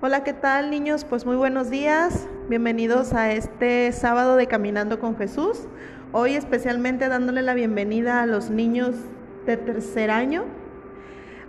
Hola, ¿qué tal niños? Pues muy buenos días. Bienvenidos a este sábado de Caminando con Jesús. Hoy especialmente dándole la bienvenida a los niños de tercer año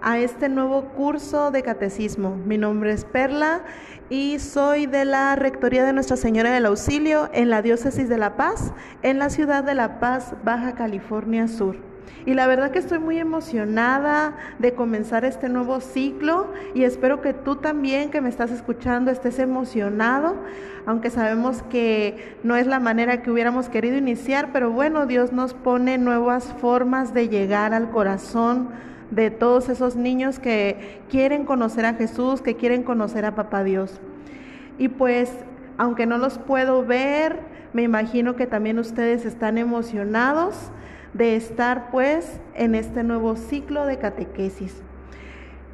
a este nuevo curso de catecismo. Mi nombre es Perla y soy de la Rectoría de Nuestra Señora del Auxilio en la Diócesis de La Paz, en la ciudad de La Paz, Baja California Sur. Y la verdad que estoy muy emocionada de comenzar este nuevo ciclo y espero que tú también que me estás escuchando estés emocionado, aunque sabemos que no es la manera que hubiéramos querido iniciar, pero bueno, Dios nos pone nuevas formas de llegar al corazón de todos esos niños que quieren conocer a Jesús, que quieren conocer a Papá Dios. Y pues, aunque no los puedo ver, me imagino que también ustedes están emocionados de estar pues en este nuevo ciclo de catequesis.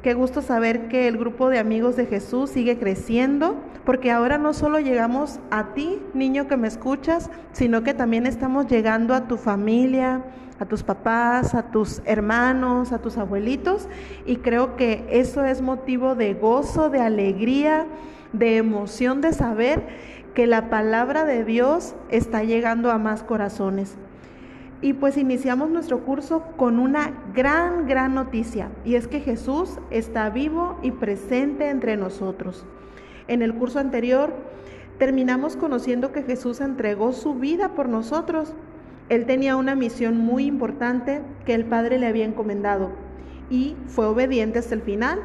Qué gusto saber que el grupo de amigos de Jesús sigue creciendo, porque ahora no solo llegamos a ti, niño que me escuchas, sino que también estamos llegando a tu familia, a tus papás, a tus hermanos, a tus abuelitos, y creo que eso es motivo de gozo, de alegría, de emoción de saber que la palabra de Dios está llegando a más corazones. Y pues iniciamos nuestro curso con una gran, gran noticia, y es que Jesús está vivo y presente entre nosotros. En el curso anterior terminamos conociendo que Jesús entregó su vida por nosotros. Él tenía una misión muy importante que el Padre le había encomendado y fue obediente hasta el final.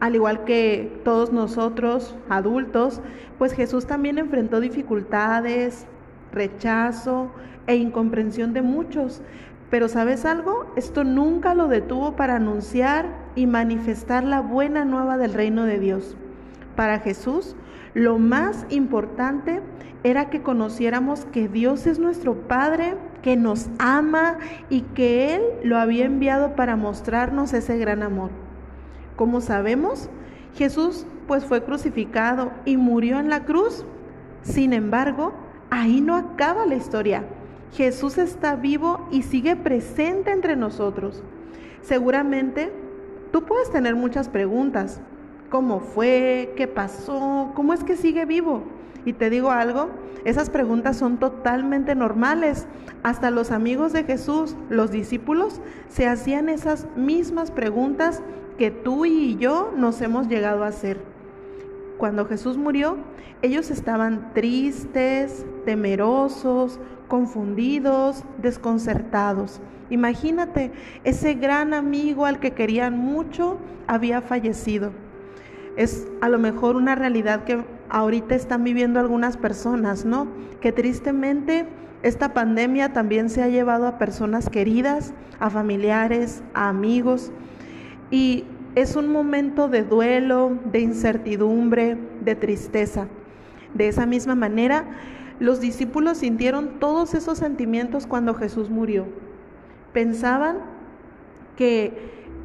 Al igual que todos nosotros, adultos, pues Jesús también enfrentó dificultades, rechazo e incomprensión de muchos. Pero sabes algo, esto nunca lo detuvo para anunciar y manifestar la buena nueva del reino de Dios. Para Jesús, lo más importante era que conociéramos que Dios es nuestro Padre, que nos ama y que Él lo había enviado para mostrarnos ese gran amor. Como sabemos, Jesús pues fue crucificado y murió en la cruz. Sin embargo, ahí no acaba la historia. Jesús está vivo y sigue presente entre nosotros. Seguramente tú puedes tener muchas preguntas. ¿Cómo fue? ¿Qué pasó? ¿Cómo es que sigue vivo? Y te digo algo, esas preguntas son totalmente normales. Hasta los amigos de Jesús, los discípulos, se hacían esas mismas preguntas que tú y yo nos hemos llegado a hacer. Cuando Jesús murió, ellos estaban tristes, temerosos, confundidos, desconcertados. Imagínate, ese gran amigo al que querían mucho había fallecido. Es a lo mejor una realidad que ahorita están viviendo algunas personas, ¿no? Que tristemente esta pandemia también se ha llevado a personas queridas, a familiares, a amigos. Y es un momento de duelo, de incertidumbre, de tristeza. De esa misma manera, los discípulos sintieron todos esos sentimientos cuando Jesús murió. Pensaban que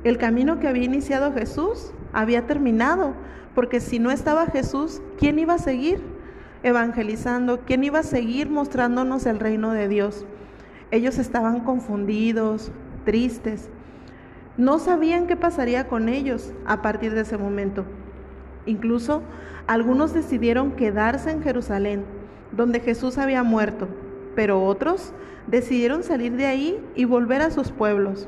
el camino que había iniciado Jesús había terminado, porque si no estaba Jesús, ¿quién iba a seguir evangelizando? ¿Quién iba a seguir mostrándonos el reino de Dios? Ellos estaban confundidos, tristes. No sabían qué pasaría con ellos a partir de ese momento. Incluso algunos decidieron quedarse en Jerusalén donde Jesús había muerto, pero otros decidieron salir de ahí y volver a sus pueblos.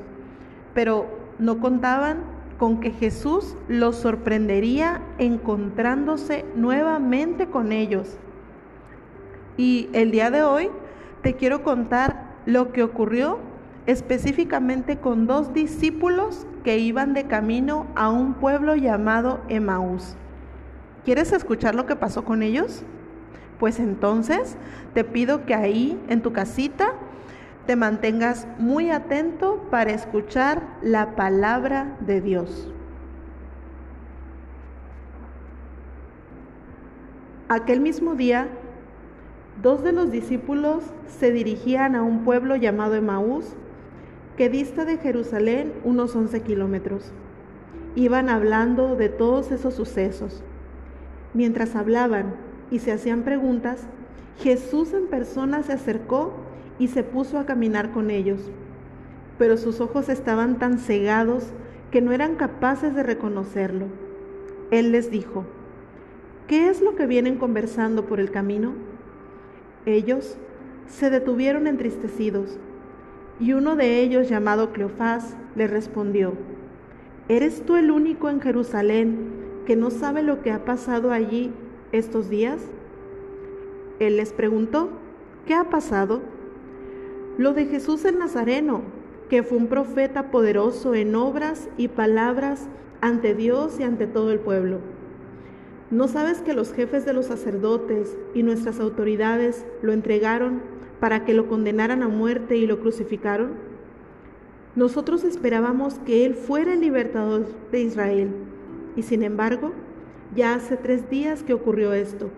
Pero no contaban con que Jesús los sorprendería encontrándose nuevamente con ellos. Y el día de hoy te quiero contar lo que ocurrió específicamente con dos discípulos que iban de camino a un pueblo llamado Emaús. ¿Quieres escuchar lo que pasó con ellos? Pues entonces te pido que ahí en tu casita te mantengas muy atento para escuchar la palabra de Dios. Aquel mismo día, dos de los discípulos se dirigían a un pueblo llamado Emaús, que dista de Jerusalén unos 11 kilómetros. Iban hablando de todos esos sucesos. Mientras hablaban, y se hacían preguntas, Jesús en persona se acercó y se puso a caminar con ellos. Pero sus ojos estaban tan cegados que no eran capaces de reconocerlo. Él les dijo, ¿qué es lo que vienen conversando por el camino? Ellos se detuvieron entristecidos, y uno de ellos, llamado Cleofás, le respondió, ¿eres tú el único en Jerusalén que no sabe lo que ha pasado allí estos días? Él les preguntó, ¿qué ha pasado? Lo de Jesús el Nazareno, que fue un profeta poderoso en obras y palabras ante Dios y ante todo el pueblo. ¿No sabes que los jefes de los sacerdotes y nuestras autoridades lo entregaron para que lo condenaran a muerte y lo crucificaron? Nosotros esperábamos que Él fuera el libertador de Israel, y sin embargo, ya hace tres días que ocurrió esto.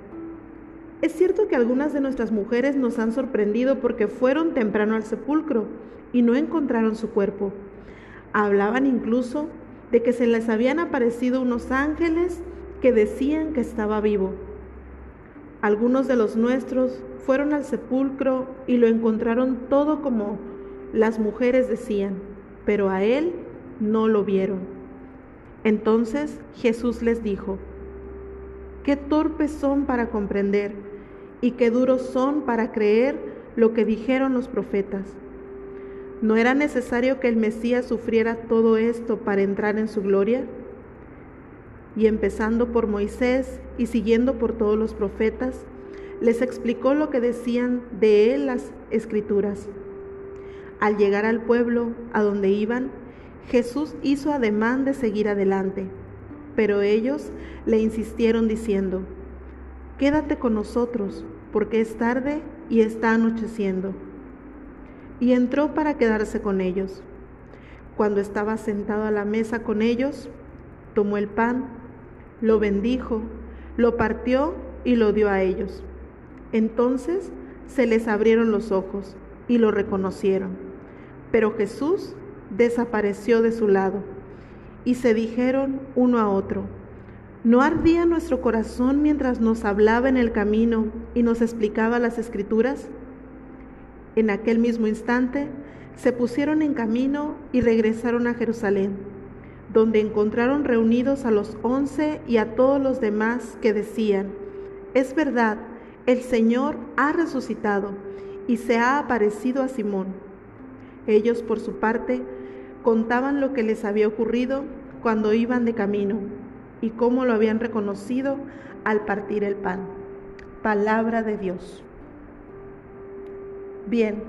Es cierto que algunas de nuestras mujeres nos han sorprendido porque fueron temprano al sepulcro y no encontraron su cuerpo. Hablaban incluso de que se les habían aparecido unos ángeles que decían que estaba vivo. Algunos de los nuestros fueron al sepulcro y lo encontraron todo como las mujeres decían, pero a él no lo vieron. Entonces Jesús les dijo, qué torpes son para comprender y qué duros son para creer lo que dijeron los profetas. ¿No era necesario que el Mesías sufriera todo esto para entrar en su gloria? Y empezando por Moisés y siguiendo por todos los profetas, les explicó lo que decían de él las escrituras. Al llegar al pueblo a donde iban, Jesús hizo ademán de seguir adelante, pero ellos le insistieron diciendo, Quédate con nosotros, porque es tarde y está anocheciendo. Y entró para quedarse con ellos. Cuando estaba sentado a la mesa con ellos, tomó el pan, lo bendijo, lo partió y lo dio a ellos. Entonces se les abrieron los ojos y lo reconocieron. Pero Jesús desapareció de su lado y se dijeron uno a otro, ¿No ardía nuestro corazón mientras nos hablaba en el camino y nos explicaba las escrituras? En aquel mismo instante se pusieron en camino y regresaron a Jerusalén, donde encontraron reunidos a los once y a todos los demás que decían, es verdad, el Señor ha resucitado y se ha aparecido a Simón. Ellos, por su parte, contaban lo que les había ocurrido cuando iban de camino y cómo lo habían reconocido al partir el pan. Palabra de Dios. Bien,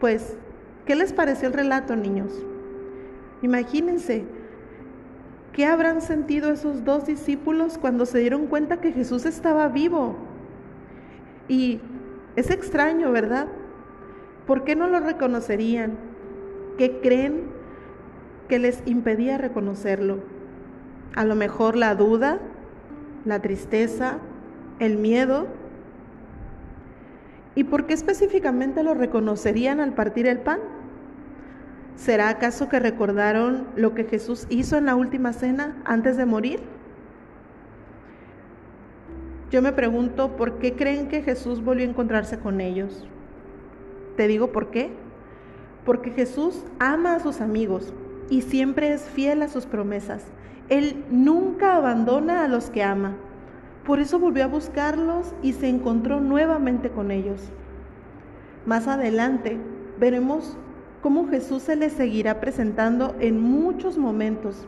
pues, ¿qué les pareció el relato, niños? Imagínense, ¿qué habrán sentido esos dos discípulos cuando se dieron cuenta que Jesús estaba vivo? Y es extraño, ¿verdad? ¿Por qué no lo reconocerían? ¿Qué creen que les impedía reconocerlo? A lo mejor la duda, la tristeza, el miedo. ¿Y por qué específicamente lo reconocerían al partir el pan? ¿Será acaso que recordaron lo que Jesús hizo en la última cena antes de morir? Yo me pregunto, ¿por qué creen que Jesús volvió a encontrarse con ellos? Te digo por qué. Porque Jesús ama a sus amigos y siempre es fiel a sus promesas. Él nunca abandona a los que ama. Por eso volvió a buscarlos y se encontró nuevamente con ellos. Más adelante veremos cómo Jesús se les seguirá presentando en muchos momentos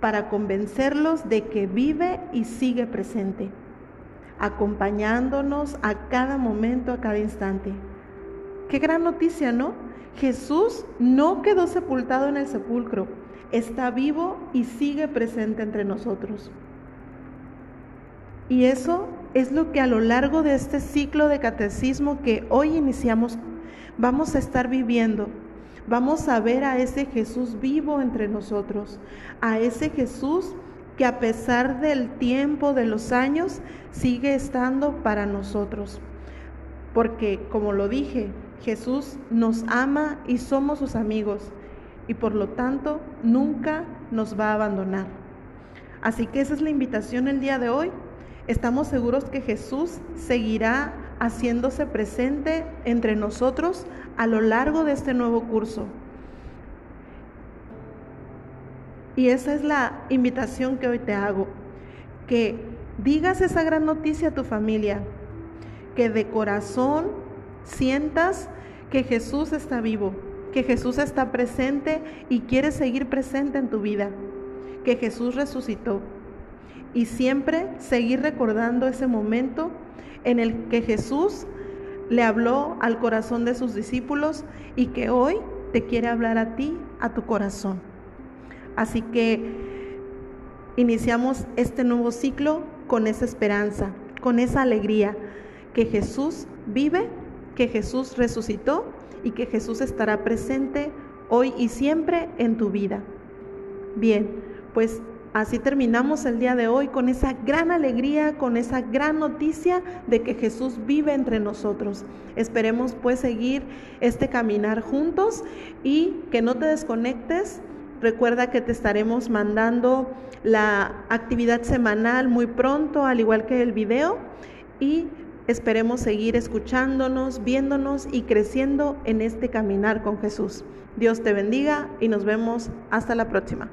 para convencerlos de que vive y sigue presente, acompañándonos a cada momento, a cada instante. Qué gran noticia, ¿no? Jesús no quedó sepultado en el sepulcro, está vivo y sigue presente entre nosotros. Y eso es lo que a lo largo de este ciclo de catecismo que hoy iniciamos vamos a estar viviendo. Vamos a ver a ese Jesús vivo entre nosotros, a ese Jesús que a pesar del tiempo, de los años, sigue estando para nosotros. Porque, como lo dije, Jesús nos ama y somos sus amigos y por lo tanto nunca nos va a abandonar. Así que esa es la invitación el día de hoy. Estamos seguros que Jesús seguirá haciéndose presente entre nosotros a lo largo de este nuevo curso. Y esa es la invitación que hoy te hago, que digas esa gran noticia a tu familia, que de corazón sientas que Jesús está vivo, que Jesús está presente y quiere seguir presente en tu vida, que Jesús resucitó. Y siempre seguir recordando ese momento en el que Jesús le habló al corazón de sus discípulos y que hoy te quiere hablar a ti, a tu corazón. Así que iniciamos este nuevo ciclo con esa esperanza, con esa alegría, que Jesús vive, que Jesús resucitó y que Jesús estará presente hoy y siempre en tu vida. Bien, pues Así terminamos el día de hoy con esa gran alegría, con esa gran noticia de que Jesús vive entre nosotros. Esperemos pues seguir este caminar juntos y que no te desconectes. Recuerda que te estaremos mandando la actividad semanal muy pronto, al igual que el video. Y esperemos seguir escuchándonos, viéndonos y creciendo en este caminar con Jesús. Dios te bendiga y nos vemos hasta la próxima.